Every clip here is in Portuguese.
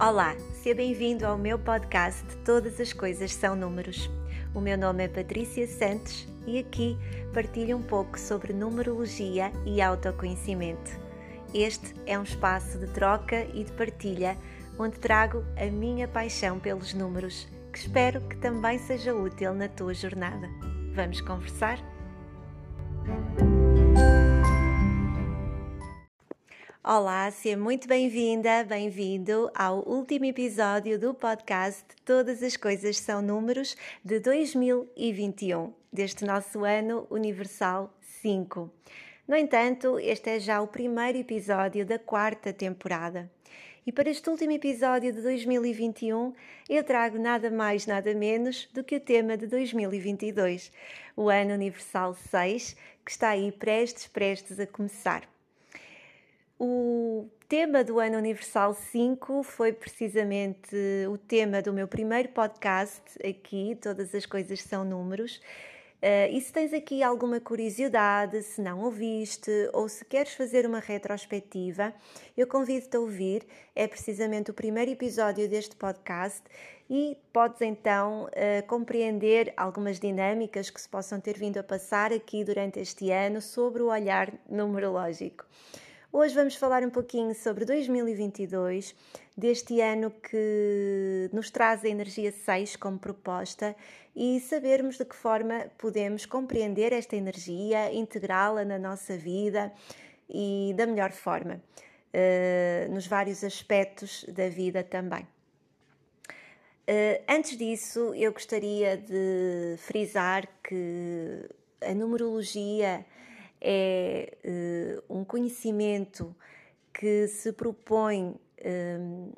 Olá, seja bem-vindo ao meu podcast Todas as Coisas São Números. O meu nome é Patrícia Santos e aqui partilho um pouco sobre numerologia e autoconhecimento. Este é um espaço de troca e de partilha onde trago a minha paixão pelos números, que espero que também seja útil na tua jornada. Vamos conversar? Olá, seja muito bem-vinda, bem-vindo ao último episódio do podcast Todas as Coisas São Números de 2021, deste nosso ano universal 5. No entanto, este é já o primeiro episódio da quarta temporada. E para este último episódio de 2021, eu trago nada mais, nada menos do que o tema de 2022, o Ano Universal 6, que está aí prestes, prestes a começar. O tema do Ano Universal 5 foi precisamente o tema do meu primeiro podcast aqui, Todas as Coisas São Números. Uh, e se tens aqui alguma curiosidade, se não ouviste ou se queres fazer uma retrospectiva, eu convido-te a ouvir. É precisamente o primeiro episódio deste podcast e podes então uh, compreender algumas dinâmicas que se possam ter vindo a passar aqui durante este ano sobre o olhar numerológico. Hoje vamos falar um pouquinho sobre 2022, deste ano que nos traz a energia 6 como proposta e sabermos de que forma podemos compreender esta energia, integrá-la na nossa vida e da melhor forma, uh, nos vários aspectos da vida também. Uh, antes disso, eu gostaria de frisar que a numerologia é uh, um conhecimento que se propõe uh,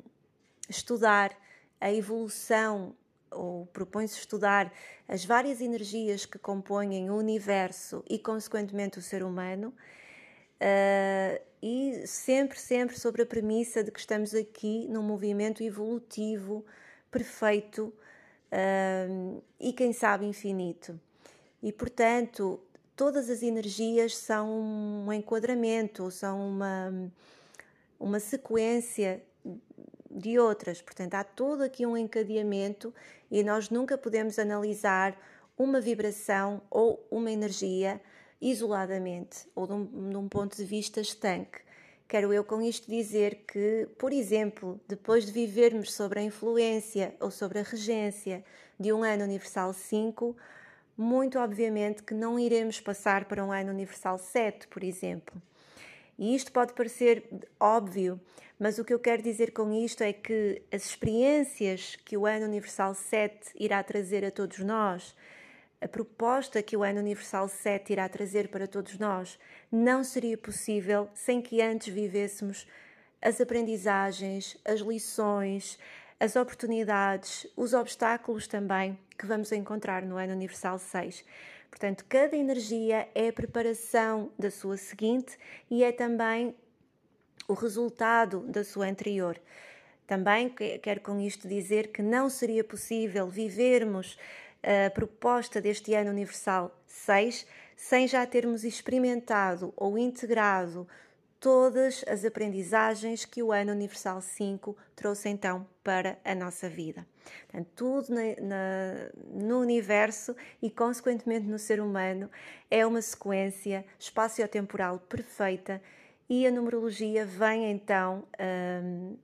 estudar a evolução ou propõe-se estudar as várias energias que compõem o universo e, consequentemente, o ser humano, uh, e sempre, sempre sobre a premissa de que estamos aqui num movimento evolutivo perfeito uh, e, quem sabe, infinito. E, portanto, todas as energias são um enquadramento, são uma, uma sequência de outras. Portanto, há todo aqui um encadeamento e nós nunca podemos analisar uma vibração ou uma energia isoladamente ou de um, de um ponto de vista estanque. Quero eu com isto dizer que, por exemplo, depois de vivermos sobre a influência ou sobre a regência de um ano universal 5, muito obviamente que não iremos passar para um ano universal 7, por exemplo. E isto pode parecer óbvio, mas o que eu quero dizer com isto é que as experiências que o ano universal 7 irá trazer a todos nós, a proposta que o ano universal 7 irá trazer para todos nós, não seria possível sem que antes vivêssemos as aprendizagens, as lições, as oportunidades, os obstáculos também que vamos encontrar no ano universal 6. Portanto, cada energia é a preparação da sua seguinte e é também o resultado da sua anterior. Também quero com isto dizer que não seria possível vivermos a proposta deste ano universal 6 sem já termos experimentado ou integrado todas as aprendizagens que o ano universal 5 trouxe então para a nossa vida. Portanto, tudo na, na, no universo e, consequentemente, no ser humano é uma sequência espaciotemporal perfeita e a numerologia vem então um,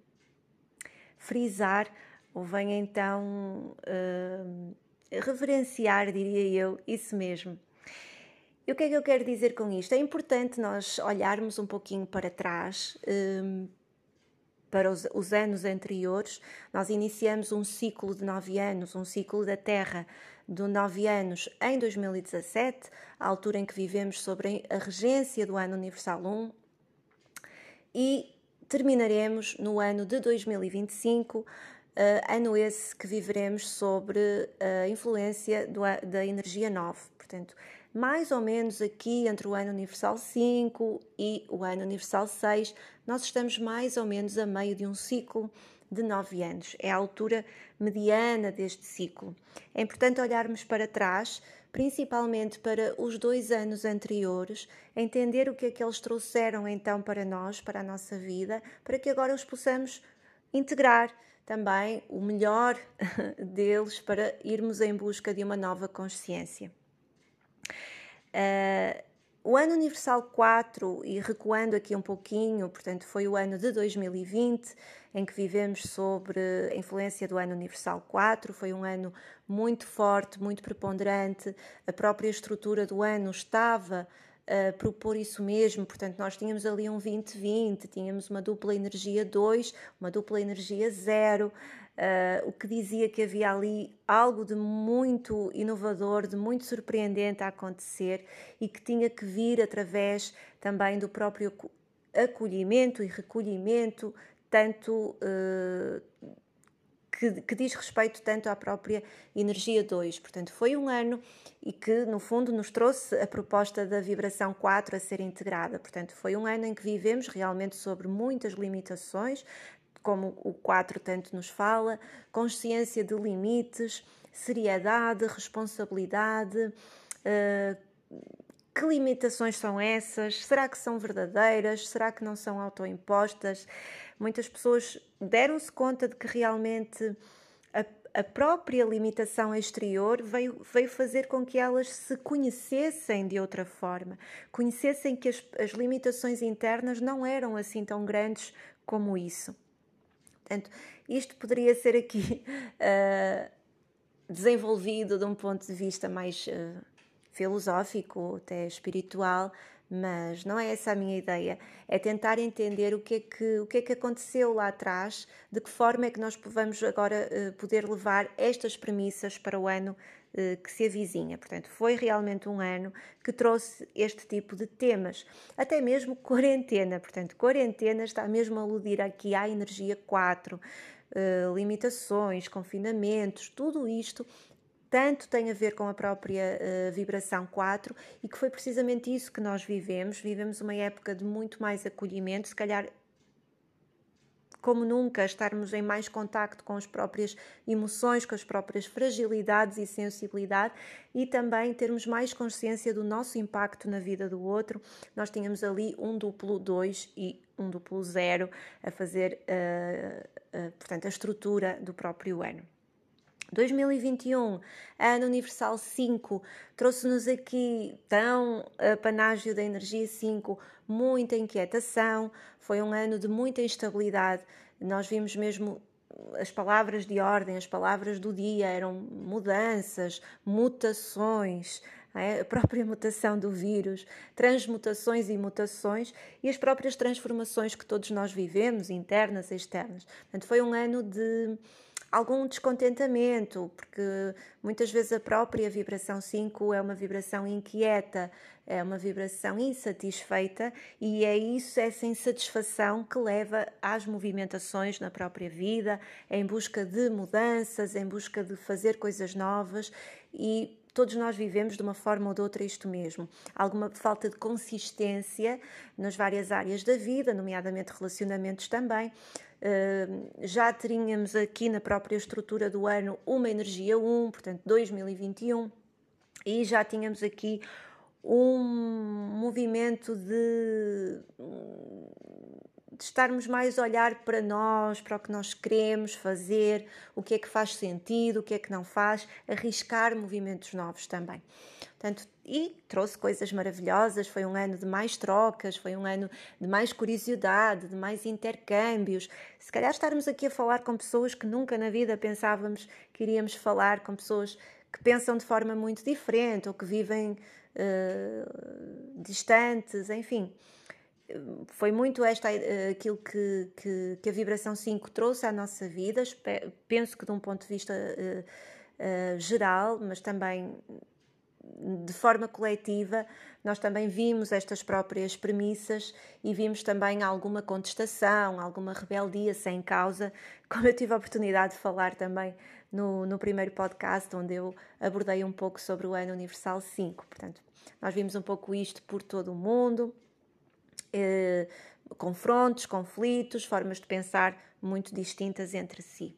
frisar ou vem então um, reverenciar, diria eu, isso mesmo. E o que é que eu quero dizer com isto? É importante nós olharmos um pouquinho para trás, um, para os, os, anos anteriores. Nós iniciamos um ciclo de nove anos, um ciclo da Terra de nove anos em 2017, a altura em que vivemos sobre a regência do ano universal 1, e terminaremos no ano de 2025. Uh, ano esse que viveremos sobre a influência do, da energia 9. Portanto, mais ou menos aqui entre o ano universal 5 e o ano universal 6, nós estamos mais ou menos a meio de um ciclo de 9 anos. É a altura mediana deste ciclo. É importante olharmos para trás, principalmente para os dois anos anteriores, entender o que é que eles trouxeram então para nós, para a nossa vida, para que agora os possamos integrar também o melhor deles para irmos em busca de uma nova consciência. Uh, o ano universal 4, e recuando aqui um pouquinho, portanto, foi o ano de 2020, em que vivemos sobre a influência do ano universal 4. Foi um ano muito forte, muito preponderante. A própria estrutura do ano estava a propor isso mesmo, portanto, nós tínhamos ali um 2020, tínhamos uma dupla energia 2, uma dupla energia 0, Uh, o que dizia que havia ali algo de muito inovador, de muito surpreendente a acontecer e que tinha que vir através também do próprio acolhimento e recolhimento, tanto uh, que, que, diz respeito tanto à própria energia 2. Portanto, foi um ano e que, no fundo, nos trouxe a proposta da vibração 4 a ser integrada. Portanto, foi um ano em que vivemos realmente sobre muitas limitações, como o 4 tanto nos fala, consciência de limites, seriedade, responsabilidade. Uh, que limitações são essas? Será que são verdadeiras? Será que não são autoimpostas? Muitas pessoas deram-se conta de que realmente a, a, própria limitação exterior veio, veio fazer com que elas se conhecessem de outra forma, conhecessem que as, as limitações internas não eram assim tão grandes como isso. Portanto, isto poderia ser aqui uh, desenvolvido de um ponto de vista mais uh, filosófico, até espiritual, mas não é essa a minha ideia. É tentar entender o que é que, o que, é que aconteceu lá atrás, de que forma é que nós vamos agora uh, poder levar estas premissas para o ano uh, que se avizinha. Portanto, foi realmente um ano que trouxe este tipo de temas. Até mesmo quarentena. Portanto, quarentena está mesmo a aludir aqui à energia 4. Uh, eh, limitações, confinamentos, tudo isto tanto tem a ver com a própria uh, vibração 4 e que foi precisamente isso que nós vivemos. Vivemos uma época de muito mais acolhimento, se calhar como nunca, estarmos em mais contacto com as próprias emoções, com as próprias fragilidades e sensibilidade e também termos mais consciência do nosso impacto na vida do outro. Nós tínhamos ali um duplo 2 e um duplo 0 a fazer, uh, uh, portanto, a estrutura do próprio ano. 2021, ano universal 5, trouxe-nos aqui tão a panágio da energia 5, muita inquietação, foi um ano de muita instabilidade. Nós vimos mesmo as palavras de ordem, as palavras do dia eram mudanças, mutações, é? a própria mutação do vírus, transmutações e mutações e as próprias transformações que todos nós vivemos, internas e externas. Portanto, foi um ano de algum descontentamento, porque muitas vezes a própria vibração 5 é uma vibração inquieta, é uma vibração insatisfeita e é isso, essa insatisfação que leva às movimentações na própria vida, em busca de mudanças, em busca de fazer coisas novas e todos nós vivemos de uma forma ou de outra isto mesmo. Alguma falta de consistência nas várias áreas da vida, nomeadamente relacionamentos também já tínhamos aqui na própria estrutura do ano uma energia 1, portanto 2021, e já tínhamos aqui um movimento de, de, estarmos mais a olhar para nós, para o que nós queremos fazer, o que é que faz sentido, o que é que não faz, arriscar movimentos novos também. Portanto, e trouxe coisas maravilhosas. Foi um ano de mais trocas, foi um ano de mais curiosidade, de mais intercâmbios. Se calhar estarmos aqui a falar com pessoas que nunca na vida pensávamos que iríamos falar, com pessoas que pensam de forma muito diferente ou que vivem uh, distantes, enfim. Foi muito esta uh, aquilo que, que, que, a vibração 5 trouxe à nossa vida. Penso que de um ponto de vista uh, geral, mas também de forma coletiva, nós também vimos estas próprias premissas e vimos também alguma contestação, alguma rebeldia sem causa, como eu tive a oportunidade de falar também no, no primeiro podcast, onde eu abordei um pouco sobre o Ano Universal 5. Portanto, nós vimos um pouco isto por todo o mundo, eh, confrontos, conflitos, formas de pensar muito distintas entre si.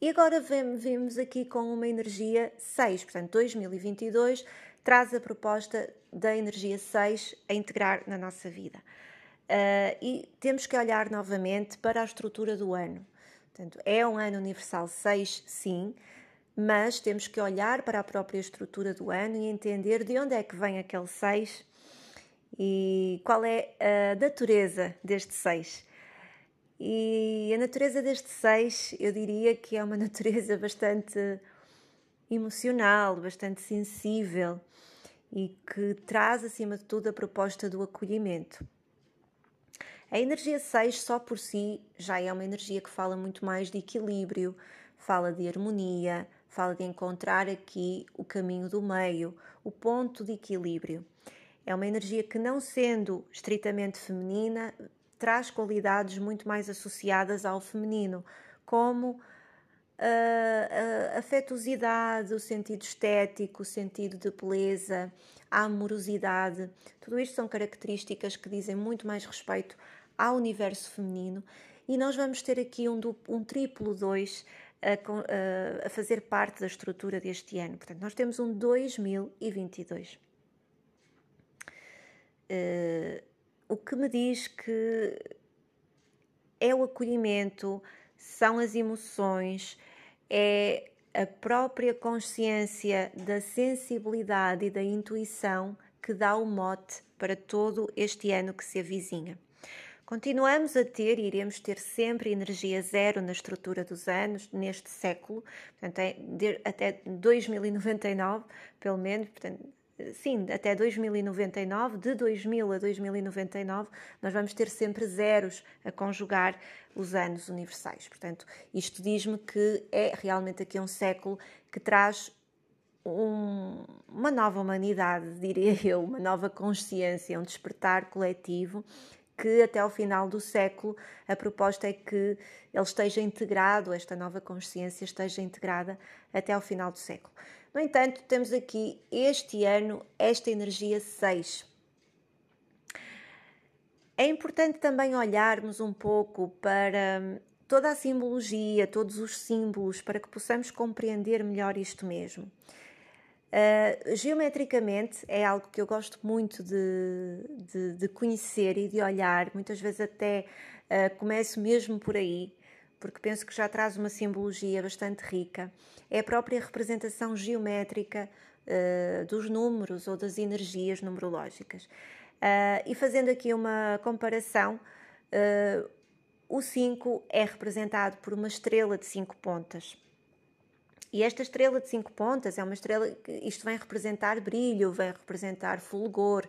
E agora vemos aqui com uma energia 6, portanto, 2022 traz a proposta da energia 6 a integrar na nossa vida. Uh, e temos que olhar novamente para a estrutura do ano. Portanto, é um ano universal 6, sim, mas temos que olhar para a própria estrutura do ano e entender de onde é que vem aquele 6 e qual é a natureza deste 6. E a natureza deste 6, eu diria que é uma natureza bastante emocional, bastante sensível e que traz acima de tudo a proposta do acolhimento. A energia 6 só por si já é uma energia que fala muito mais de equilíbrio, fala de harmonia, fala de encontrar aqui o caminho do meio, o ponto de equilíbrio. É uma energia que, não sendo estritamente feminina, traz qualidades muito mais associadas ao feminino, como a, a afetuosidade, o sentido estético, o sentido de beleza, a amorosidade. Tudo isto são características que dizem muito mais respeito ao universo feminino e nós vamos ter aqui um, um triplo 2 a, a, fazer parte da estrutura deste ano. Portanto, nós temos um 2022. Uh, o que me diz que é o acolhimento, são as emoções, é a própria consciência da sensibilidade e da intuição que dá o mote para todo este ano que se avizinha. Continuamos a ter e iremos ter sempre energia zero na estrutura dos anos neste século, portanto, é até 2099, pelo menos, portanto, sim, até 2099, de 2000 a 2099, nós vamos ter sempre zeros a conjugar os anos universais. Portanto, isto diz-me que é realmente aqui um século que traz um, uma nova humanidade, diria eu, uma nova consciência, um despertar coletivo que até ao final do século a proposta é que ele esteja integrado, esta nova consciência esteja integrada até ao final do século. No entanto, temos aqui este ano esta energia 6. É importante também olharmos um pouco para toda a simbologia, todos os símbolos, para que possamos compreender melhor isto mesmo. Uh, geometricamente é algo que eu gosto muito de, de, de conhecer e de olhar, muitas vezes até uh, começo mesmo por aí, porque penso que já traz uma simbologia bastante rica. É a própria representação geométrica uh, dos números ou das energias numerológicas. e fazendo aqui uma comparação, o 5 é representado por uma estrela de 5 pontas. E esta estrela de cinco pontas é uma estrela que isto vem representar brilho, vem representar fulgor,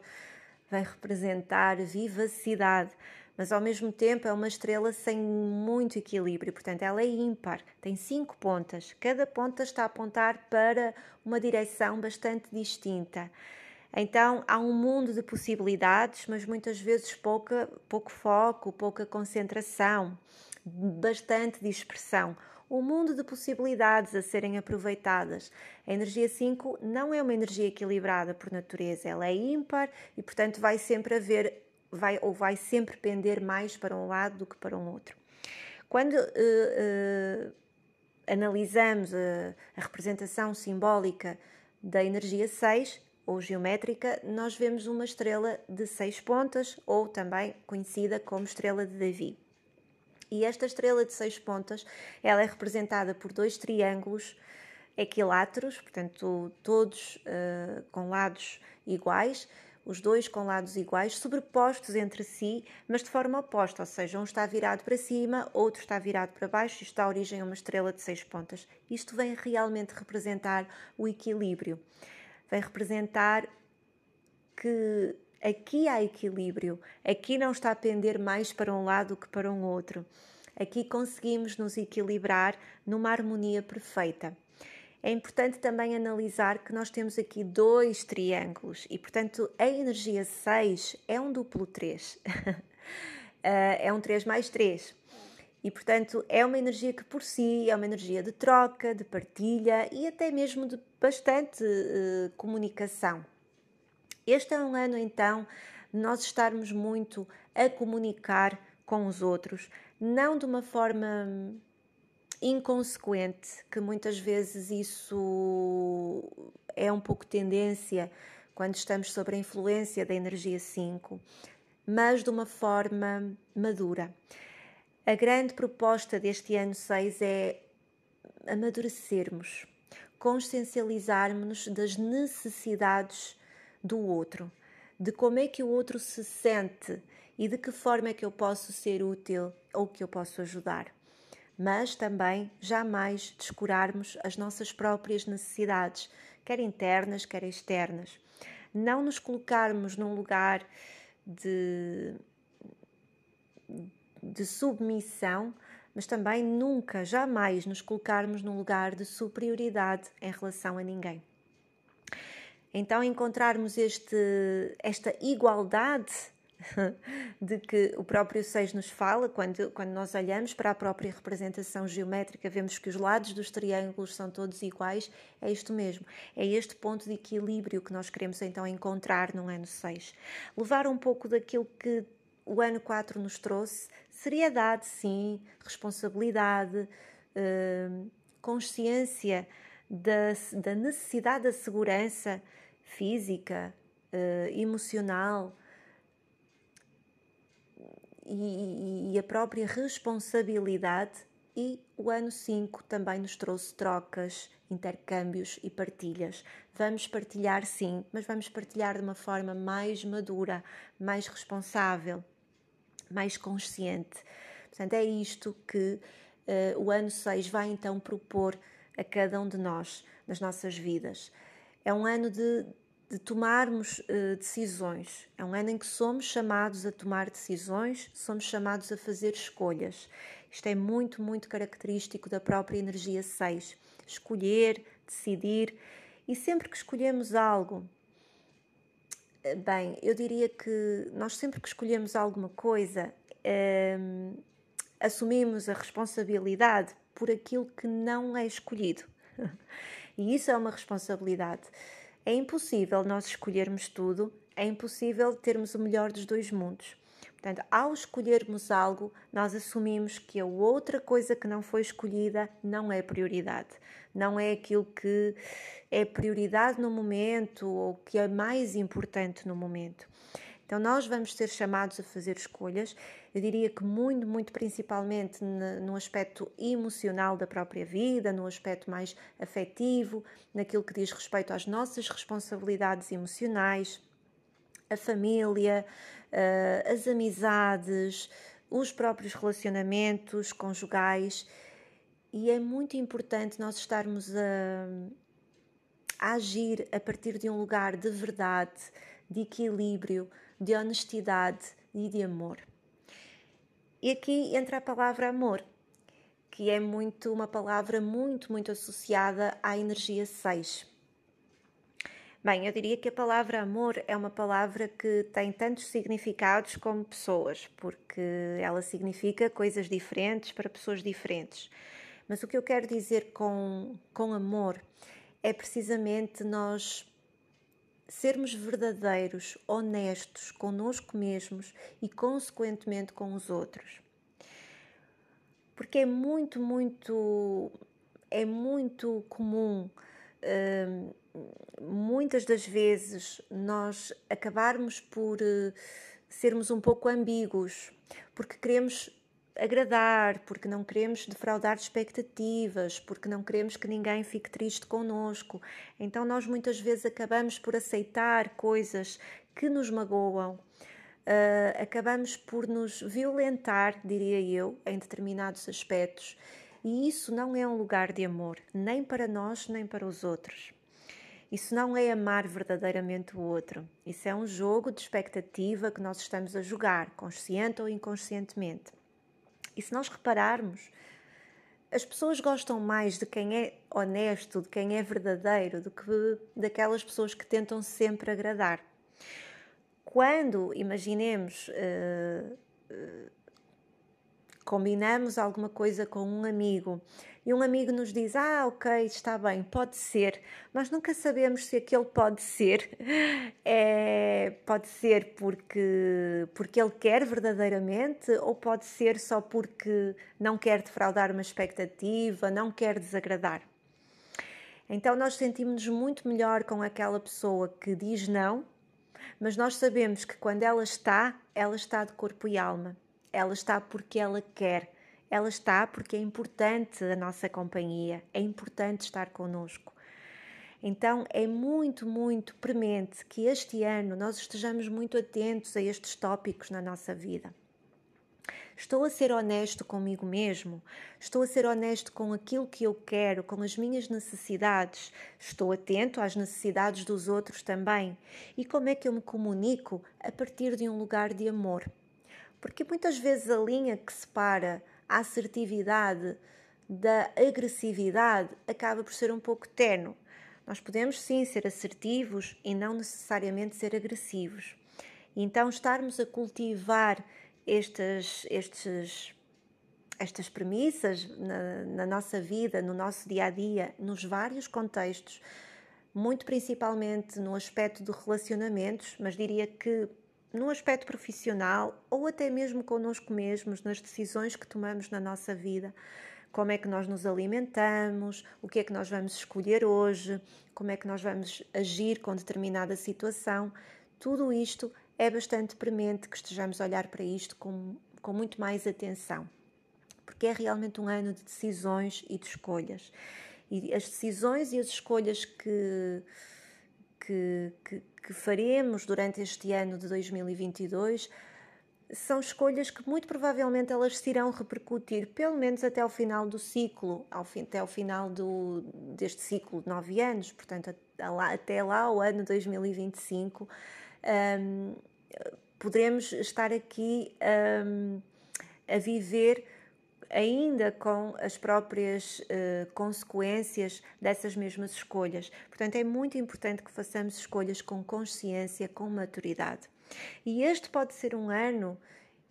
vem representar vivacidade, mas ao mesmo tempo é uma estrela sem muito equilíbrio, portanto ela é ímpar, tem cinco pontas, cada ponta está a apontar para uma direção bastante distinta. Então há um mundo de possibilidades, mas muitas vezes pouca, pouco foco, pouca concentração, bastante dispersão um mundo de possibilidades a serem aproveitadas. A energia 5 não é uma energia equilibrada por natureza, ela é ímpar e, portanto, vai sempre haver, vai, ou vai sempre pender mais para um lado do que para um outro. Quando uh, uh, analisamos a, a representação simbólica da energia 6, ou geométrica, nós vemos uma estrela de seis pontas, ou também conhecida como estrela de Davi. E esta estrela de seis pontas, ela é representada por dois triângulos equiláteros, portanto, todos uh, com lados iguais, os dois com lados iguais, sobrepostos entre si, mas de forma oposta, ou seja, um está virado para cima, outro está virado para baixo, isto dá origem a uma estrela de seis pontas. Isto vem realmente representar o equilíbrio, vem representar que Aqui há equilíbrio, aqui não está a pender mais para um lado que para um outro. Aqui conseguimos nos equilibrar numa harmonia perfeita. É importante também analisar que nós temos aqui dois triângulos e, portanto, a energia 6 é um duplo 3. Eh, é um 3 mais 3. E, portanto, é uma energia que por si é uma energia de troca, de partilha e até mesmo de bastante uh, comunicação. Este é um ano então nós estarmos muito a comunicar com os outros, não de uma forma inconsequente, que muitas vezes isso é um pouco tendência quando estamos sob a influência da energia 5, mas de uma forma madura. A grande proposta deste ano 6 é amadurecermos, consciencializarmos-nos das necessidades do outro, de como é que o outro se sente e de que forma é que eu posso ser útil ou que eu posso ajudar. Mas também jamais descurarmos as nossas próprias necessidades, quer internas, quer externas. Não nos colocarmos num lugar de, de submissão, mas também nunca, jamais nos colocarmos num lugar de superioridade em relação a ninguém. Então, encontrarmos este, esta igualdade de que o próprio 6 nos fala, quando, quando nós olhamos para a própria representação geométrica, vemos que os lados dos triângulos são todos iguais, é isto mesmo, é este ponto de equilíbrio que nós queremos então encontrar no ano 6. Levar um pouco daquilo que o ano 4 nos trouxe, seriedade, sim, responsabilidade, eh, consciência da, da necessidade da segurança física, eh, emocional, e, e, a própria responsabilidade. E o ano 5 também nos trouxe trocas, intercâmbios e partilhas. Vamos partilhar sim, mas vamos partilhar de uma forma mais madura, mais responsável, mais consciente. Portanto, é isto que uh, o ano 6 vai então propor a cada um de nós nas nossas vidas. É um ano de de tomarmos uh, decisões. É um ano em que somos chamados a tomar decisões, somos chamados a fazer escolhas. Isto é muito, muito característico da própria energia 6. Escolher, decidir. E sempre que escolhemos algo, eh, bem, eu diria que nós sempre que escolhemos alguma coisa, ehm, assumimos a responsabilidade por aquilo que não é escolhido. e isso é uma responsabilidade. É impossível nós escolhermos tudo, é impossível termos o melhor dos dois mundos. Portanto, ao escolhermos algo, nós assumimos que a outra coisa que não foi escolhida não é prioridade, não é aquilo que é prioridade no momento ou que é mais importante no momento. Então, nós vamos ser chamados a fazer escolhas, eu diria que muito, muito principalmente no aspecto emocional da própria vida, no aspecto mais afetivo, naquilo que diz respeito às nossas responsabilidades emocionais, a família, eh, as amizades, os próprios relacionamentos conjugais. E é muito importante nós estarmos a, a agir a partir de um lugar de verdade, de equilíbrio, de honestidade e de amor. E aqui entra a palavra amor, que é muito uma palavra muito, muito associada à energia 6. Bem, eu diria que a palavra amor é uma palavra que tem tantos significados como pessoas, porque ela significa coisas diferentes para pessoas diferentes. Mas o que eu quero dizer com, com amor é precisamente nós sermos verdadeiros, honestos conosco mesmos e, consequentemente, com os outros. Porque é muito, muito, é muito comum, hum, muitas das vezes, nós acabarmos por uh, sermos um pouco ambíguos, porque queremos agradar, porque não queremos defraudar expectativas, porque não queremos que ninguém fique triste connosco. Então nós muitas vezes acabamos por aceitar coisas que nos magoam, uh, acabamos por nos violentar, diria eu, em determinados aspectos. E isso não é um lugar de amor, nem para nós, nem para os outros. Isso não é amar verdadeiramente o outro. Isso é um jogo de expectativa que nós estamos a jogar, consciente ou inconscientemente. E se nós repararmos, as pessoas gostam mais de quem é honesto, de quem é verdadeiro, do que daquelas pessoas que tentam sempre agradar. Quando, imaginemos, uh, uh, combinamos alguma coisa com um amigo e um amigo nos diz: Ah, ok, está bem, pode ser. Nós nunca sabemos se aquele pode ser, é, pode ser porque, porque ele quer verdadeiramente ou pode ser só porque não quer defraudar uma expectativa, não quer desagradar. Então nós sentimos-nos muito melhor com aquela pessoa que diz não, mas nós sabemos que quando ela está, ela está de corpo e alma ela está porque ela quer, ela está porque é importante a nossa companhia, é importante estar connosco. Então é muito, muito premente que este ano nós estejamos muito atentos a estes tópicos na nossa vida. Estou a ser honesto comigo mesmo? Estou a ser honesto com aquilo que eu quero, com as minhas necessidades? Estou atento às necessidades dos outros também? E como é que eu me comunico a partir de um lugar de amor? Porque muitas vezes a linha que separa a assertividade da agressividade acaba por ser um pouco tenue. Nós podemos sim ser assertivos e não necessariamente ser agressivos. Então, estarmos a cultivar estas, estes, estas premissas na, na nossa vida, no nosso dia a dia, nos vários contextos, muito principalmente no aspecto de relacionamentos, mas diria que no aspecto profissional ou até mesmo connosco mesmos, nas decisões que tomamos na nossa vida, como é que nós nos alimentamos, o que é que nós vamos escolher hoje, como é que nós vamos agir com determinada situação. Tudo isto é bastante premente que estejamos a olhar para isto com, com muito mais atenção, porque é realmente um ano de decisões e de escolhas. E as decisões e as escolhas que, que, que, que faremos durante este ano de 2022 são escolhas que muito provavelmente elas se irão repercutir pelo menos até ao final do ciclo, ao fim, até ao final do, deste ciclo de nove anos, portanto até lá, o ano 2025, um, poderemos estar aqui um, a viver ainda com as próprias uh, consequências dessas mesmas escolhas. Portanto, é muito importante que façamos escolhas com consciência, com maturidade. E este pode ser um ano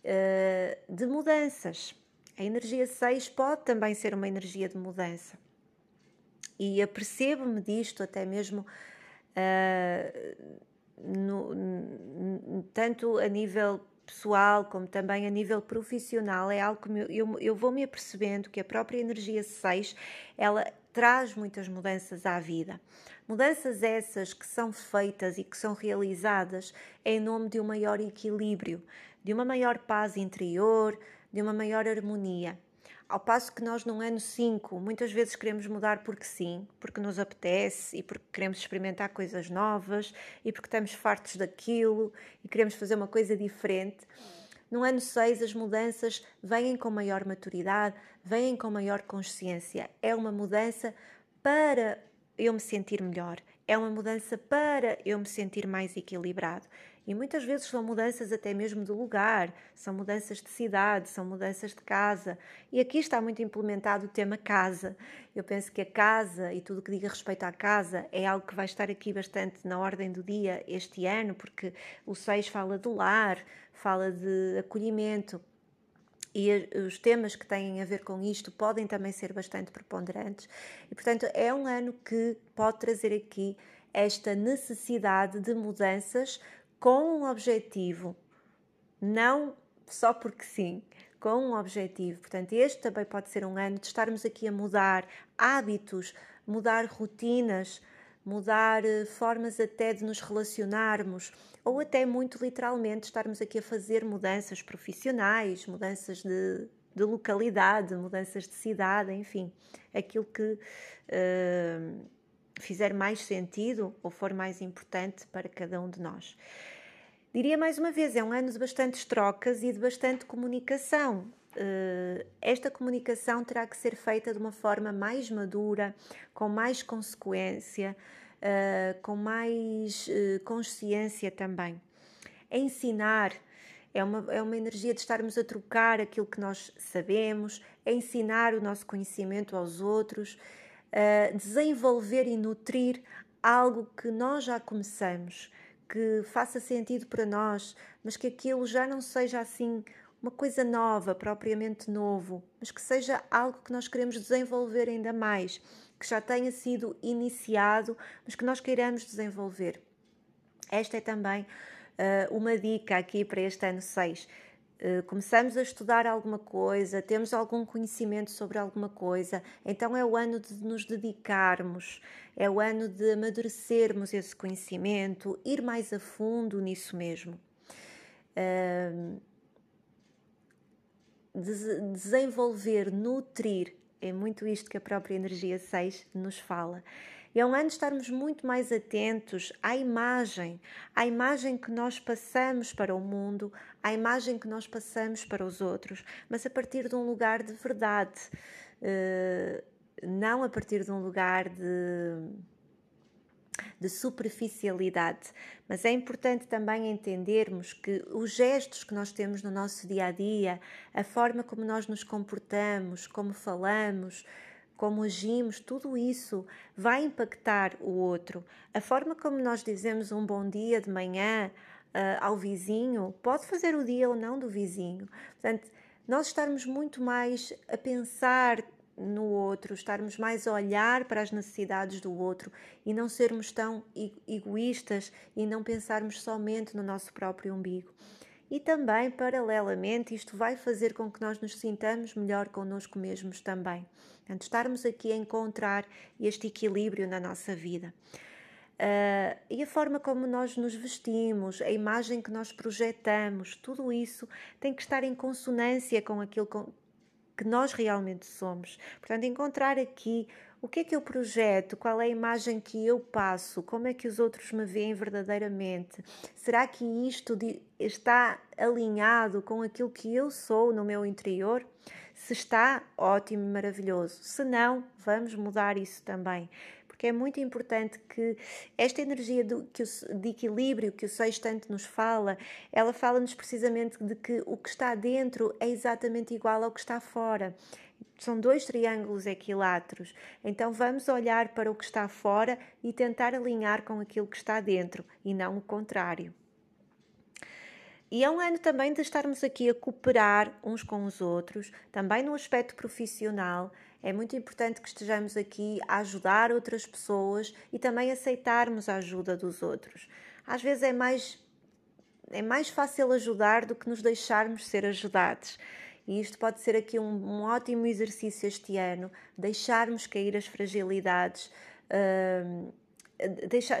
uh, de mudanças. A energia 6 pode também ser uma energia de mudança. E apercebo-me disto até mesmo uh, no, tanto a nível pessoal como também a nível profissional, é algo que eu, eu vou me apercebendo que a própria energia 6 ela traz muitas mudanças à vida. Mudanças essas que são feitas e que são realizadas em nome de um maior equilíbrio, de uma maior paz interior, de uma maior harmonia. Ao passo que nós, no ano 5, muitas vezes queremos mudar porque sim, porque nos apetece e porque queremos experimentar coisas novas e porque estamos fartos daquilo e queremos fazer uma coisa diferente. No ano 6, as mudanças vêm com maior maturidade, vêm com maior consciência. É uma mudança para eu me sentir melhor, é uma mudança para eu me sentir mais equilibrado. E muitas vezes são mudanças até mesmo de lugar, são mudanças de cidade, são mudanças de casa. E aqui está muito implementado o tema casa. Eu penso que a casa e tudo o que diga respeito à casa é algo que vai estar aqui bastante na ordem do dia este ano, porque o 6 fala do lar, fala de acolhimento, e os temas que têm a ver com isto podem também ser bastante preponderantes. E, portanto, é um ano que pode trazer aqui esta necessidade de mudanças com um objetivo, não só porque sim, com um objetivo. Portanto, este também pode ser um ano de estarmos aqui a mudar hábitos, mudar rotinas, mudar eh, formas até de nos relacionarmos, ou até muito literalmente estarmos aqui a fazer mudanças profissionais, mudanças de, de localidade, mudanças de cidade, enfim, aquilo que uh, fizer mais sentido ou for mais importante para cada um de nós. Diria mais uma vez, é um ano de bastantes trocas e de bastante comunicação. Uh, esta comunicação terá que ser feita de uma forma mais madura, com mais consequência, uh, com mais uh, consciência também. Ensinar é uma, é uma energia de estarmos a trocar aquilo que nós sabemos, é ensinar o nosso conhecimento aos outros, desenvolver e nutrir algo que nós já começamos que faça sentido para nós, mas que aquilo já não seja assim uma coisa nova, propriamente novo, mas que seja algo que nós queremos desenvolver ainda mais, que já tenha sido iniciado, mas que nós queiramos desenvolver. Esta é também uh, uma dica aqui para este ano 6. Uh, começamos a estudar alguma coisa, temos algum conhecimento sobre alguma coisa, então é o ano de nos dedicarmos é o ano de amadurecermos esse conhecimento, ir mais a fundo nisso mesmo. desenvolver, nutrir. É muito isto que a própria energia 6 nos fala. E é um ano estarmos muito mais atentos à imagem, à imagem que nós passamos para o mundo, à imagem que nós passamos para os outros, mas a partir de um lugar de verdade, eh, não a partir de um lugar de de superficialidade, mas é importante também entendermos que os gestos que nós temos no nosso dia a dia, a forma como nós nos comportamos, como falamos, como agimos, tudo isso vai impactar o outro. A forma como nós dizemos um bom dia de manhã uh, ao vizinho pode fazer o dia ou não do vizinho. Portanto, nós estarmos muito mais a pensar no outro, estarmos mais a olhar para as necessidades do outro e não sermos tão egoístas e não pensarmos somente no nosso próprio umbigo. E também, paralelamente, isto vai fazer com que nós nos sintamos melhor connosco mesmos também. Portanto, estarmos aqui a encontrar este equilíbrio na nossa vida. Uh, e a forma como nós nos vestimos, a imagem que nós projetamos, tudo isso tem que estar em consonância com aquilo que nós realmente somos. Portanto, encontrar aqui o que é que eu projeto, qual é a imagem que eu passo, como é que os outros me veem verdadeiramente. Será que isto está alinhado com aquilo que eu sou no meu interior? Se está, ótimo, maravilhoso. Se não, vamos mudar isso também. Porque é muito importante que esta energia do, que o, de equilíbrio que o sextante nos fala, ela fala-nos precisamente de que o que está dentro é exatamente igual ao que está fora são dois triângulos equiláteros. Então vamos olhar para o que está fora e tentar alinhar com aquilo que está dentro e não o contrário. E é um ano também de estarmos aqui a cooperar uns com os outros, também no aspecto profissional. É muito importante que estejamos aqui a ajudar outras pessoas e também aceitarmos a ajuda dos outros. Às vezes é mais, é mais fácil ajudar do que nos deixarmos ser ajudados. E isto pode ser aqui um, um ótimo exercício este ano, deixarmos cair as fragilidades, uh, deixar,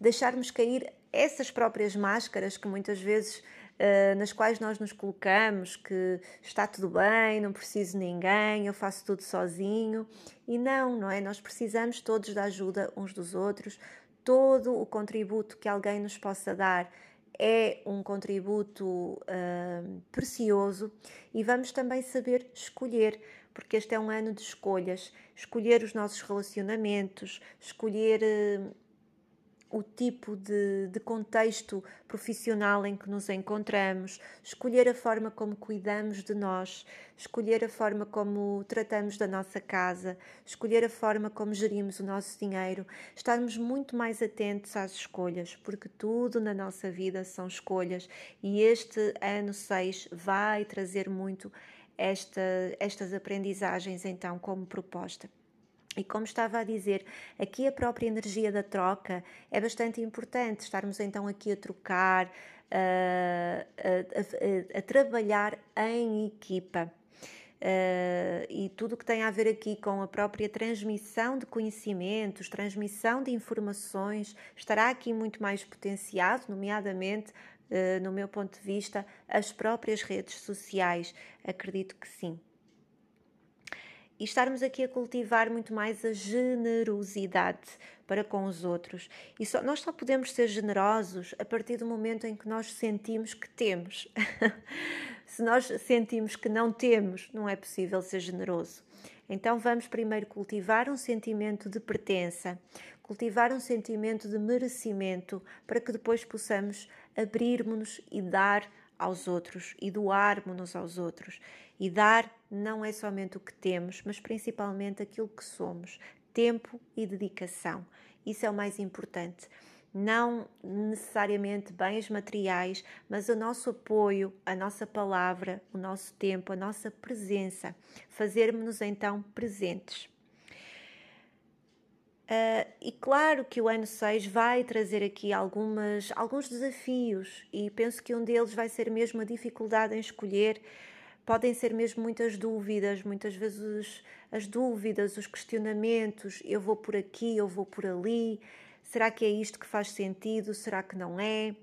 deixarmos cair essas próprias máscaras que muitas vezes uh, nas quais nós nos colocamos que está tudo bem, não preciso de ninguém, eu faço tudo sozinho. E não, não é? Nós precisamos todos da ajuda uns dos outros, todo o contributo que alguém nos possa dar é um contributo uh, precioso e vamos também saber escolher, porque este é um ano de escolhas. Escolher os nossos relacionamentos, escolher uh, o tipo de, de, contexto profissional em que nos encontramos, escolher a forma como cuidamos de nós, escolher a forma como tratamos da nossa casa, escolher a forma como gerimos o nosso dinheiro, estarmos muito mais atentos às escolhas, porque tudo na nossa vida são escolhas e este ano 6 vai trazer muito esta, estas aprendizagens então como proposta. E como estava a dizer, aqui a própria energia da troca é bastante importante, estarmos então aqui a trocar, a, a, a, a trabalhar em equipa. Uh, e tudo que tem a ver aqui com a própria transmissão de conhecimentos, transmissão de informações, estará aqui muito mais potenciado, nomeadamente, uh, no meu ponto de vista, as próprias redes sociais. Acredito que sim e estarmos aqui a cultivar muito mais a generosidade para com os outros. E só, nós só podemos ser generosos a partir do momento em que nós sentimos que temos. Se nós sentimos que não temos, não é possível ser generoso. Então vamos primeiro cultivar um sentimento de pertença, cultivar um sentimento de merecimento, para que depois possamos abrir-nos e dar aos outros e doarmos-nos aos outros. E dar não é somente o que temos, mas principalmente aquilo que somos, tempo e dedicação. Isso é o mais importante. Não necessariamente bens materiais, mas o nosso apoio, a nossa palavra, o nosso tempo, a nossa presença. Fazermos-nos então presentes. Uh, e claro que o ano 6 vai trazer aqui algumas, alguns desafios, e penso que um deles vai ser mesmo a dificuldade em escolher. Podem ser mesmo muitas dúvidas, muitas vezes as dúvidas, os questionamentos: eu vou por aqui, eu vou por ali, será que é isto que faz sentido, será que não é?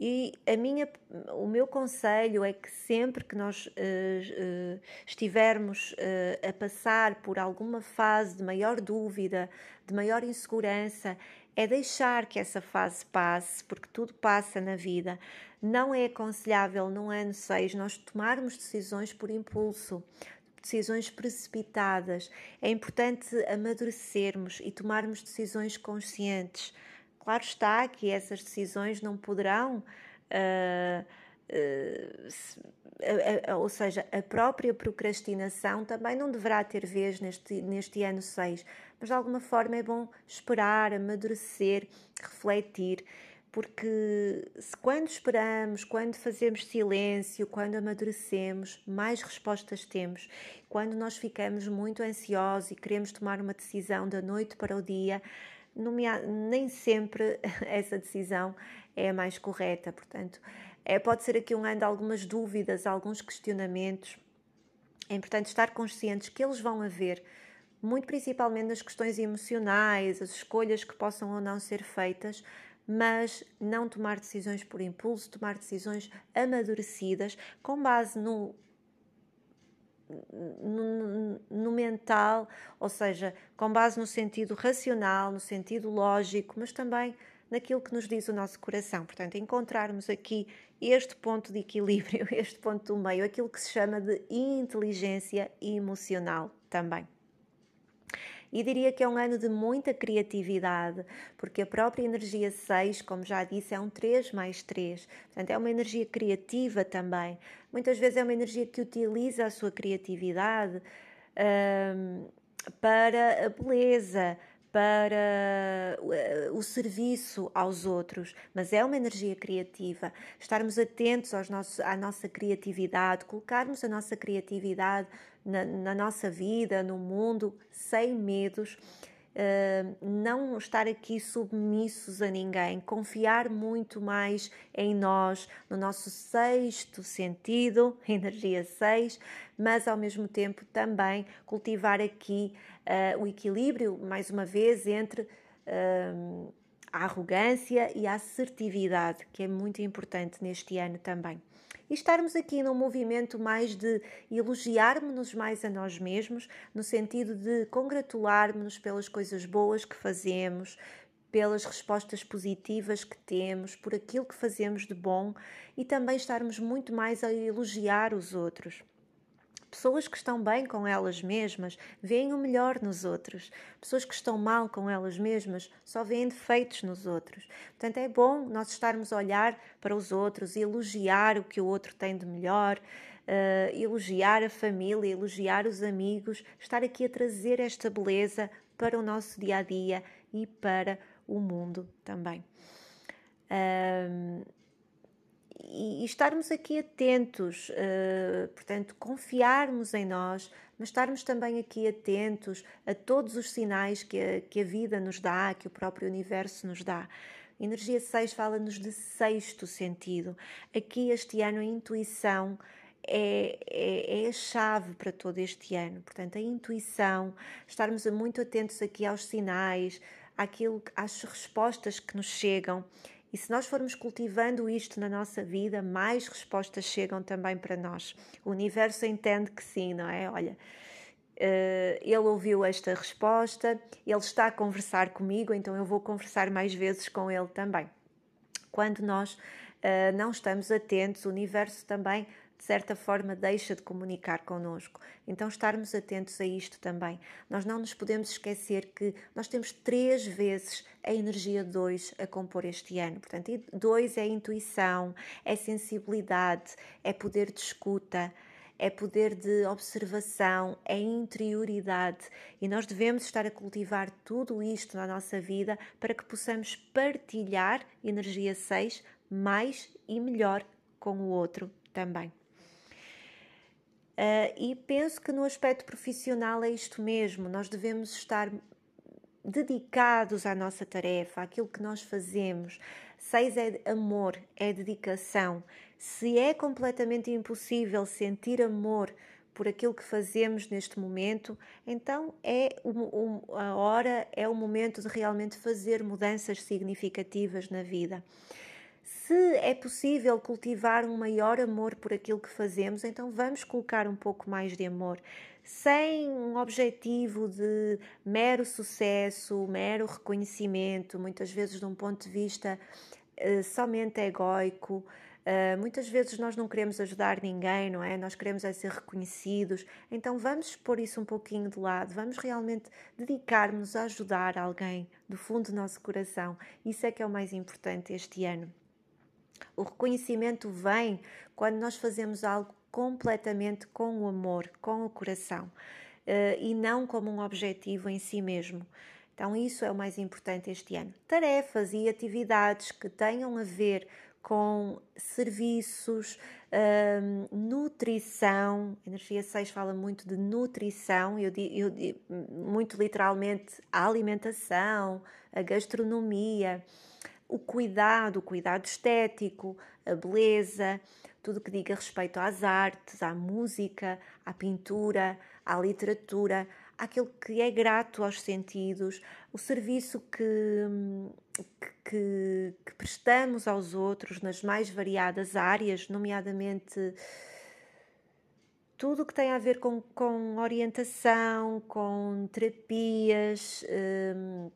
E a minha, o meu conselho é que sempre que nós uh, uh, estivermos uh, a passar por alguma fase de maior dúvida, de maior insegurança, é deixar que essa fase passe, porque tudo passa na vida. Não é aconselhável no ano 6 nós tomarmos decisões por impulso, decisões precipitadas. É importante amadurecermos e tomarmos decisões conscientes. Claro está que essas decisões não poderão. Uh, ou seja, a própria procrastinação também não deverá ter vez neste, neste ano 6, mas de alguma forma é bom esperar, amadurecer, refletir, porque se quando esperamos, quando fazemos silêncio, quando amadurecemos, mais respostas temos. Quando nós ficamos muito ansiosos e queremos tomar uma decisão da noite para o dia, nem sempre essa decisão é a mais correta. Portanto, é, pode ser aqui um ano de algumas dúvidas, alguns questionamentos. É importante estar conscientes que eles vão haver, muito principalmente nas questões emocionais, as escolhas que possam ou não ser feitas, mas não tomar decisões por impulso, tomar decisões amadurecidas com base no no, no, mental, ou seja, com base no sentido racional, no sentido lógico, mas também naquilo que nos diz o nosso coração. Portanto, encontrarmos aqui este ponto de equilíbrio, este ponto do meio, aquilo que se chama de inteligência emocional também. E diria que é um ano de muita criatividade, porque a própria energia 6, como já disse, é um 3 mais 3. Portanto, é uma energia criativa também. Muitas vezes é uma energia que utiliza a sua criatividade um, para a beleza, para eh, o serviço aos outros, mas é uma energia criativa. Estarmos atentos aos nossos, à nossa criatividade, colocarmos a nossa criatividade na, na nossa vida, no mundo, sem medos. Uh, não estar aqui submissos a ninguém, confiar muito mais em nós, no nosso sexto sentido, energia 6, mas ao mesmo tempo também cultivar aqui uh, o equilíbrio, mais uma vez, entre uh, a arrogância e a assertividade, que é muito importante neste ano também e estarmos aqui num movimento mais de elogiarmos-nos mais a nós mesmos, no sentido de congratularmos-nos pelas coisas boas que fazemos, pelas respostas positivas que temos, por aquilo que fazemos de bom e também estarmos muito mais a elogiar os outros. Pessoas que estão bem com elas mesmas veem o melhor nos outros. Pessoas que estão mal com elas mesmas só veem defeitos nos outros. Portanto, é bom nós estarmos a olhar para os outros elogiar o que o outro tem de melhor, uh, elogiar a família, elogiar os amigos, estar aqui a trazer esta beleza para o nosso dia a dia e para o mundo também. Uh, e, estarmos aqui atentos, uh, portanto, confiarmos em nós, mas estarmos também aqui atentos a todos os sinais que a, que a vida nos dá, que o próprio universo nos dá. Energia 6 fala-nos de sexto sentido. Aqui, este ano, a intuição é, é, é, a chave para todo este ano. Portanto, a intuição, estarmos muito atentos aqui aos sinais, àquilo, às respostas que nos chegam e se nós formos cultivando isto na nossa vida, mais respostas chegam também para nós. O universo entende que sim, não é? Olha, uh, ele ouviu esta resposta, ele está a conversar comigo, então eu vou conversar mais vezes com ele também. Quando nós uh, não estamos atentos, o universo também de certa forma deixa de comunicar connosco. Então, estarmos atentos a isto também. Nós não nos podemos esquecer que nós temos três vezes a energia 2 a compor este ano. Portanto, 2 é intuição, é sensibilidade, é poder de escuta, é poder de observação, é interioridade. E nós devemos estar a cultivar tudo isto na nossa vida para que possamos partilhar energia 6 mais e melhor com o outro também. Uh, e penso que no aspecto profissional é isto mesmo, nós devemos estar dedicados à nossa tarefa, àquilo que nós fazemos. Seis é amor, é dedicação. Se é completamente impossível sentir amor por aquilo que fazemos neste momento, então é a hora, é o momento de realmente fazer mudanças significativas na vida. Se é possível cultivar um maior amor por aquilo que fazemos, então vamos colocar um pouco mais de amor, sem um objetivo de mero sucesso, mero reconhecimento, muitas vezes de um ponto de vista uh, somente egoico. Uh, muitas vezes nós não queremos ajudar ninguém, não é? Nós queremos é ser reconhecidos. Então vamos pôr isso um pouquinho de lado, vamos realmente dedicar-nos a ajudar alguém do fundo do nosso coração. Isso é que é o mais importante este ano. O reconhecimento vem quando nós fazemos algo completamente com o amor, com o coração uh, e não como um objetivo em si mesmo. Então, isso é o mais importante este ano. Tarefas e atividades que tenham a ver com serviços, hum, nutrição. Energia 6 fala muito de nutrição, eu, eu, muito literalmente a alimentação, a gastronomia, o cuidado, o cuidado estético, a beleza, tudo que diga respeito às artes, à música, à pintura, à literatura, aquilo que é grato aos sentidos, o serviço que, que, que, prestamos aos outros nas mais variadas áreas, nomeadamente tudo que tem a ver com, com orientação, com terapias. Hum,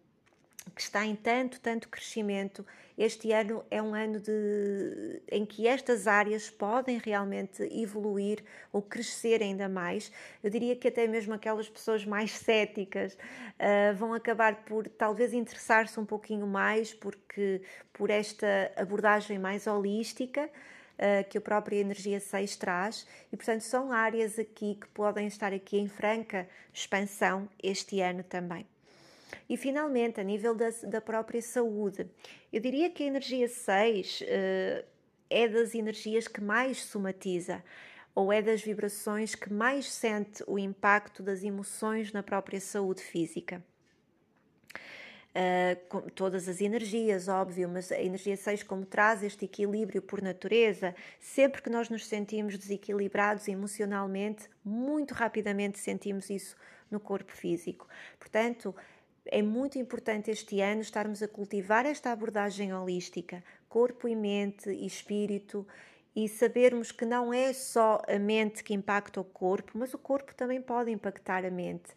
que está em tanto, tanto crescimento. Este ano é um ano de, em que estas áreas podem realmente evoluir ou crescer ainda mais. Eu diria que até mesmo aquelas pessoas mais céticas uh, vão acabar por talvez interessar-se um pouquinho mais porque por esta abordagem mais holística. Uh, que a própria energia 6 traz e portanto são áreas aqui que podem estar aqui em franca expansão este ano também. E finalmente, a nível da, da própria saúde, eu diria que a energia 6 uh, eh, é das energias que mais somatiza ou é das vibrações que mais sente o impacto das emoções na própria saúde física. Uh, com todas as energias, óbvio, mas a energia 6, como traz este equilíbrio por natureza, sempre que nós nos sentimos desequilibrados emocionalmente, muito rapidamente sentimos isso no corpo físico. Portanto, é muito importante este ano estarmos a cultivar esta abordagem holística, corpo e mente e espírito, e sabermos que não é só a mente que impacta o corpo, mas o corpo também pode impactar a mente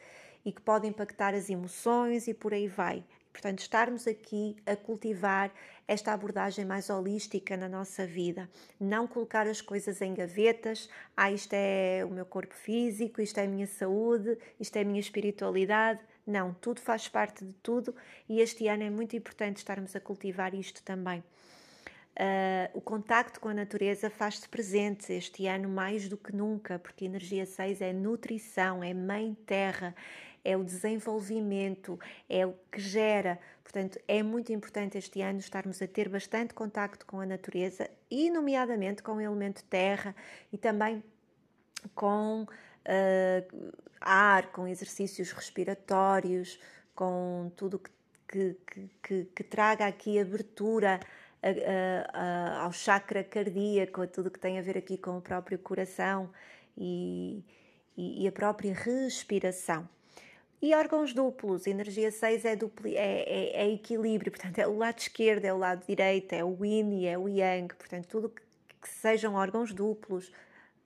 e que pode impactar as emoções e por aí vai. Portanto, estarmos aqui a cultivar esta abordagem mais holística na nossa vida. Não colocar as coisas em gavetas. Ah, isto é o meu corpo físico, isto é a minha saúde, isto é a minha espiritualidade. Não, tudo faz parte de tudo e este ano é muito importante estarmos a cultivar isto também. Uh, o contacto com a natureza faz-se presente este ano mais do que nunca, porque energia 6 é nutrição, é mãe terra, é o desenvolvimento, é o que gera. Portanto, é muito importante este ano estarmos a ter bastante contacto com a natureza e, nomeadamente, com o elemento terra e também com uh, ar, com exercícios respiratórios, com tudo que, que, que, que traga aqui abertura a, a, a, ao chakra cardíaco, a tudo que tem a ver aqui com o próprio coração e, e, e a própria respiração. E órgãos duplos, energia 6 é, dupli, é, é, é, equilíbrio, portanto é o lado esquerdo, é o lado direito, é o yin e é o yang, portanto tudo que, que sejam órgãos duplos,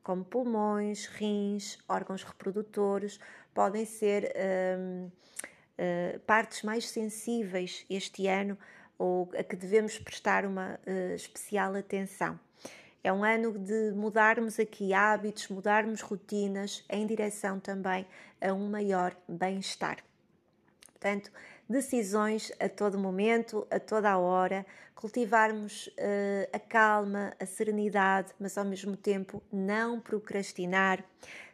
como pulmões, rins, órgãos reprodutores, podem ser hum, partes mais sensíveis este ano ou a que devemos prestar uma uh, especial atenção. É um ano de mudarmos aqui hábitos, mudarmos rotinas em direção também a um maior bem-estar. Portanto, decisões a todo momento, a toda a hora, cultivarmos uh, a calma, a serenidade, mas ao mesmo tempo não procrastinar,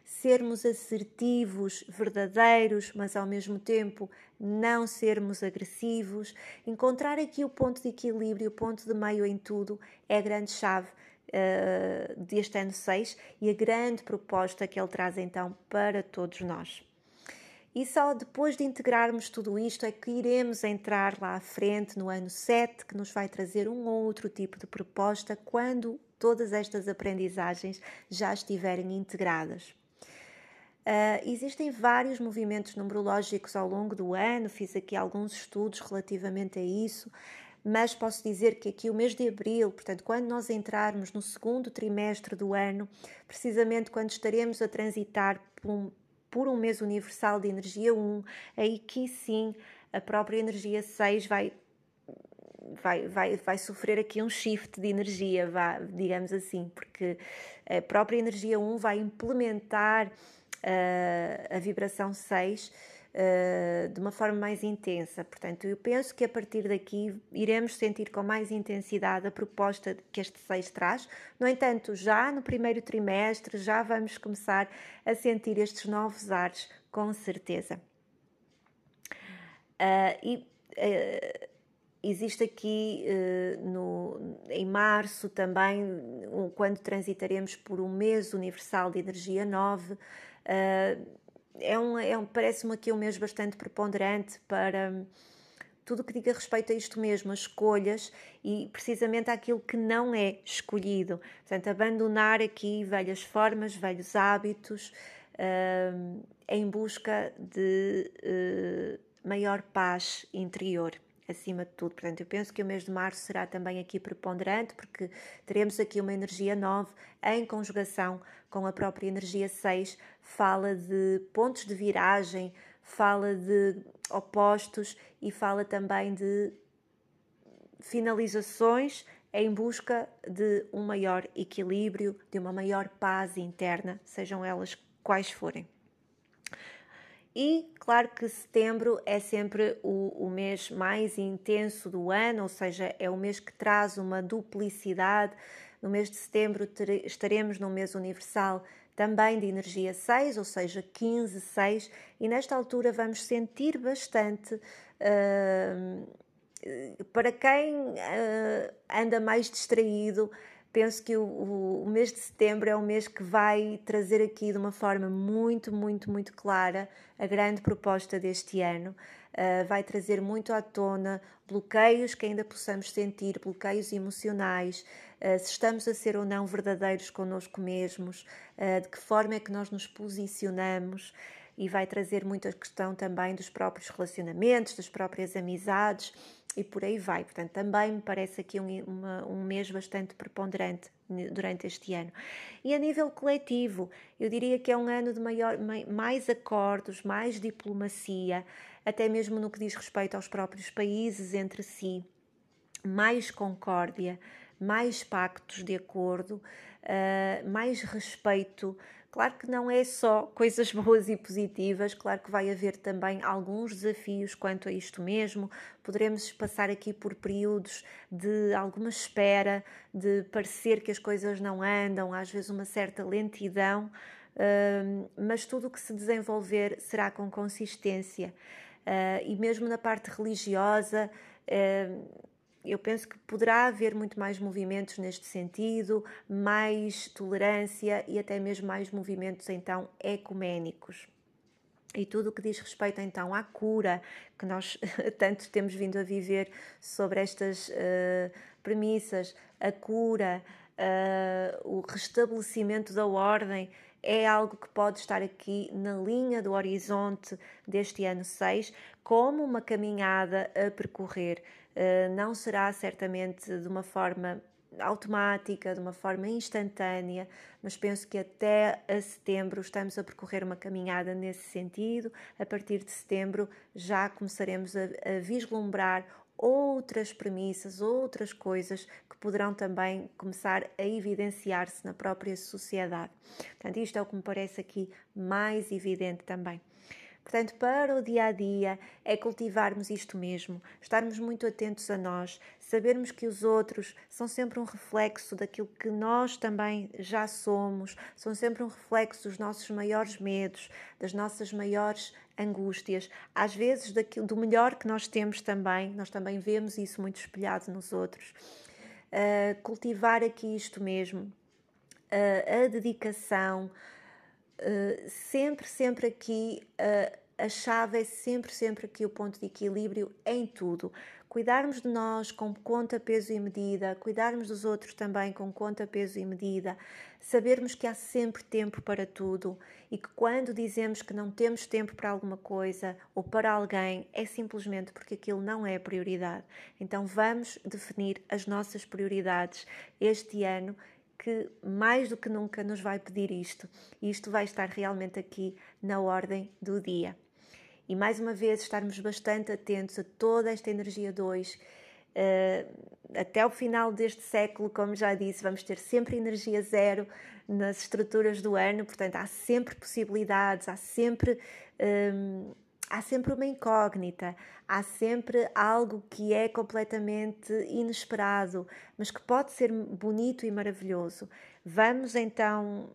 sermos assertivos, verdadeiros, mas ao mesmo tempo não sermos agressivos, encontrar aqui o ponto de equilíbrio, o ponto de meio em tudo é a grande chave uh, deste ano 6 e a grande proposta que ele traz então para todos nós. E só depois de integrarmos tudo isto é que iremos entrar lá à frente no ano 7, que nos vai trazer um outro tipo de proposta quando todas estas aprendizagens já estiverem integradas. Uh, existem vários movimentos numerológicos ao longo do ano, fiz aqui alguns estudos relativamente a isso, mas posso dizer que aqui o mês de abril, portanto, quando nós entrarmos no segundo trimestre do ano, precisamente quando estaremos a transitar por um, por um mês universal de energia 1, aí que sim a própria energia 6 vai vai, vai, vai sofrer aqui um shift de energia, vá, digamos assim, porque a própria energia 1 vai implementar uh, a vibração 6 uh, de uma forma mais intensa. Portanto, eu penso que a partir daqui iremos sentir com mais intensidade a proposta que este 6 traz. No entanto, já no primeiro trimestre, já vamos começar a sentir estes novos ares, com certeza. Uh, e existe aqui no, em março também, quando transitaremos por um mês universal de energia 9, é um, é um, parece-me aqui um mês bastante preponderante para tudo o que diga respeito a isto mesmo, as escolhas e precisamente aquilo que não é escolhido. Portanto, abandonar aqui velhas formas, velhos hábitos, uh, em busca de uh, maior paz interior acima de tudo. Portanto, eu penso que o mês de março será também aqui preponderante, porque teremos aqui uma energia 9 em conjugação com a própria energia 6, fala de pontos de viragem, fala de opostos e fala também de finalizações em busca de um maior equilíbrio, de uma maior paz interna, sejam elas quais forem. E claro que setembro é sempre o, o, mês mais intenso do ano, ou seja, é o mês que traz uma duplicidade. No mês de setembro estaremos no mês universal também de energia 6, ou seja, 15, 6, e nesta altura vamos sentir bastante. Uh, para quem uh, anda mais distraído, penso que o, o, mês de setembro é um mês que vai trazer aqui de uma forma muito, muito, muito clara a grande proposta deste ano. Uh, vai trazer muito à tona bloqueios que ainda possamos sentir, bloqueios emocionais, uh, se estamos a ser ou não verdadeiros connosco mesmos, uh, de que forma é que nós nos posicionamos e vai trazer muita questão também dos próprios relacionamentos, das próprias amizades e por aí vai. Portanto, também me parece aqui um, uma, um mês bastante preponderante durante este ano. E a nível coletivo, eu diria que é um ano de maior, mais acordos, mais diplomacia, até mesmo no que diz respeito aos próprios países entre si, mais concórdia, mais pactos de acordo, uh, mais respeito Claro que não é só coisas boas e positivas, claro que vai haver também alguns desafios quanto a isto mesmo. Poderemos passar aqui por períodos de alguma espera, de parecer que as coisas não andam, às vezes uma certa lentidão, mas tudo o que se desenvolver será com consistência. Ah, e mesmo na parte religiosa, eu penso que poderá haver muito mais movimentos neste sentido, mais tolerância e até mesmo mais movimentos então ecuménicos. E tudo o que diz respeito então à cura, que nós tanto temos vindo a viver sobre estas uh, premissas, a cura, uh, o restabelecimento da ordem, é algo que pode estar aqui na linha do horizonte deste ano 6, como uma caminhada a percorrer. Eh, não será certamente de uma forma automática, de uma forma instantânea, mas penso que até a setembro estamos a percorrer uma caminhada nesse sentido. A partir de setembro já começaremos a, a vislumbrar outras premissas, outras coisas que poderão também começar a evidenciar-se na própria sociedade. Portanto, isto é o que me parece aqui mais evidente também. Portanto, para o dia a dia é cultivarmos isto mesmo, estarmos muito atentos a nós, sabermos que os outros são sempre um reflexo daquilo que nós também já somos, são sempre um reflexo dos nossos maiores medos, das nossas maiores angústias, às vezes daquilo, do melhor que nós temos também, nós também vemos isso muito espelhado nos outros. Uh, cultivar aqui isto mesmo, uh, a dedicação, uh, sempre, sempre aqui a chave é sempre, sempre aqui o ponto de equilíbrio em tudo. Cuidarmos de nós com conta, peso e medida, cuidarmos dos outros também com conta, peso e medida, sabermos que há sempre tempo para tudo e que quando dizemos que não temos tempo para alguma coisa ou para alguém, é simplesmente porque aquilo não é prioridade. Então vamos definir as nossas prioridades este ano que mais do que nunca nos vai pedir isto, e isto vai estar realmente aqui na ordem do dia. E mais uma vez estarmos bastante atentos a toda esta energia 2. Uh, eh, até o final deste século, como já disse, vamos ter sempre energia zero nas estruturas do ano, portanto, há sempre possibilidades, há sempre. Um, há sempre uma incógnita, há sempre algo que é completamente inesperado, mas que pode ser bonito e maravilhoso. Vamos então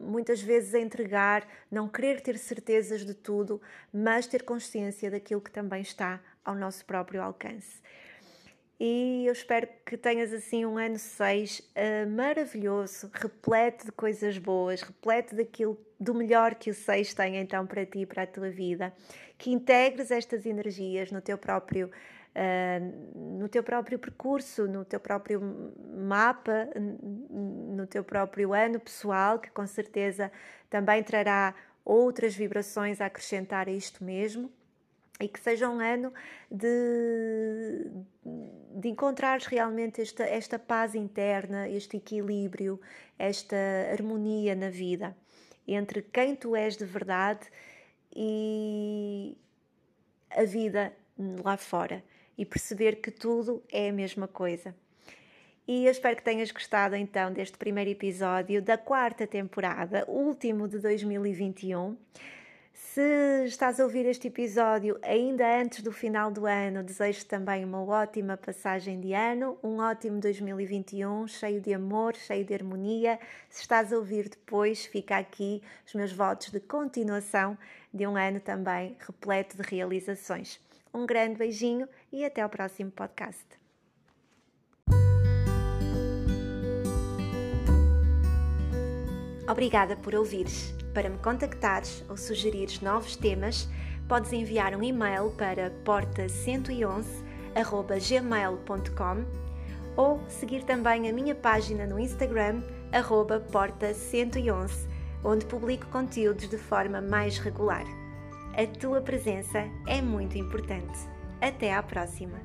muitas vezes entregar, não querer ter certezas de tudo, mas ter consciência daquilo que também está ao nosso próprio alcance. E eu espero que tenhas assim um ano 6 uh, eh, maravilhoso, repleto de coisas boas, repleto daquilo do melhor que o 6 tem então para ti e para a tua vida, que integres estas energias no teu próprio uh, no teu próprio percurso, no teu próprio mapa, no teu próprio ano pessoal, que com certeza também trará outras vibrações a acrescentar a isto mesmo e que seja um ano de, de encontrares realmente esta, esta paz interna, este equilíbrio, esta harmonia na vida entre quem tu és de verdade e a vida lá fora e perceber que tudo é a mesma coisa. E eu espero que tenhas gostado então deste primeiro episódio da quarta temporada, último de 2021. Se estás a ouvir este episódio ainda antes do final do ano, desejo também uma ótima passagem de ano, um ótimo 2021, cheio de amor, cheio de harmonia. Se estás a ouvir depois, fica aqui os meus votos de continuação de um ano também repleto de realizações. Um grande beijinho e até ao próximo podcast. Obrigada por ouvires. Para me contactares ou sugerires novos temas, podes enviar um e-mail para porta111@gmail.com ou seguir também a minha página no Instagram porta111, onde publico conteúdos de forma mais regular. A tua presença é muito importante. Até à próxima!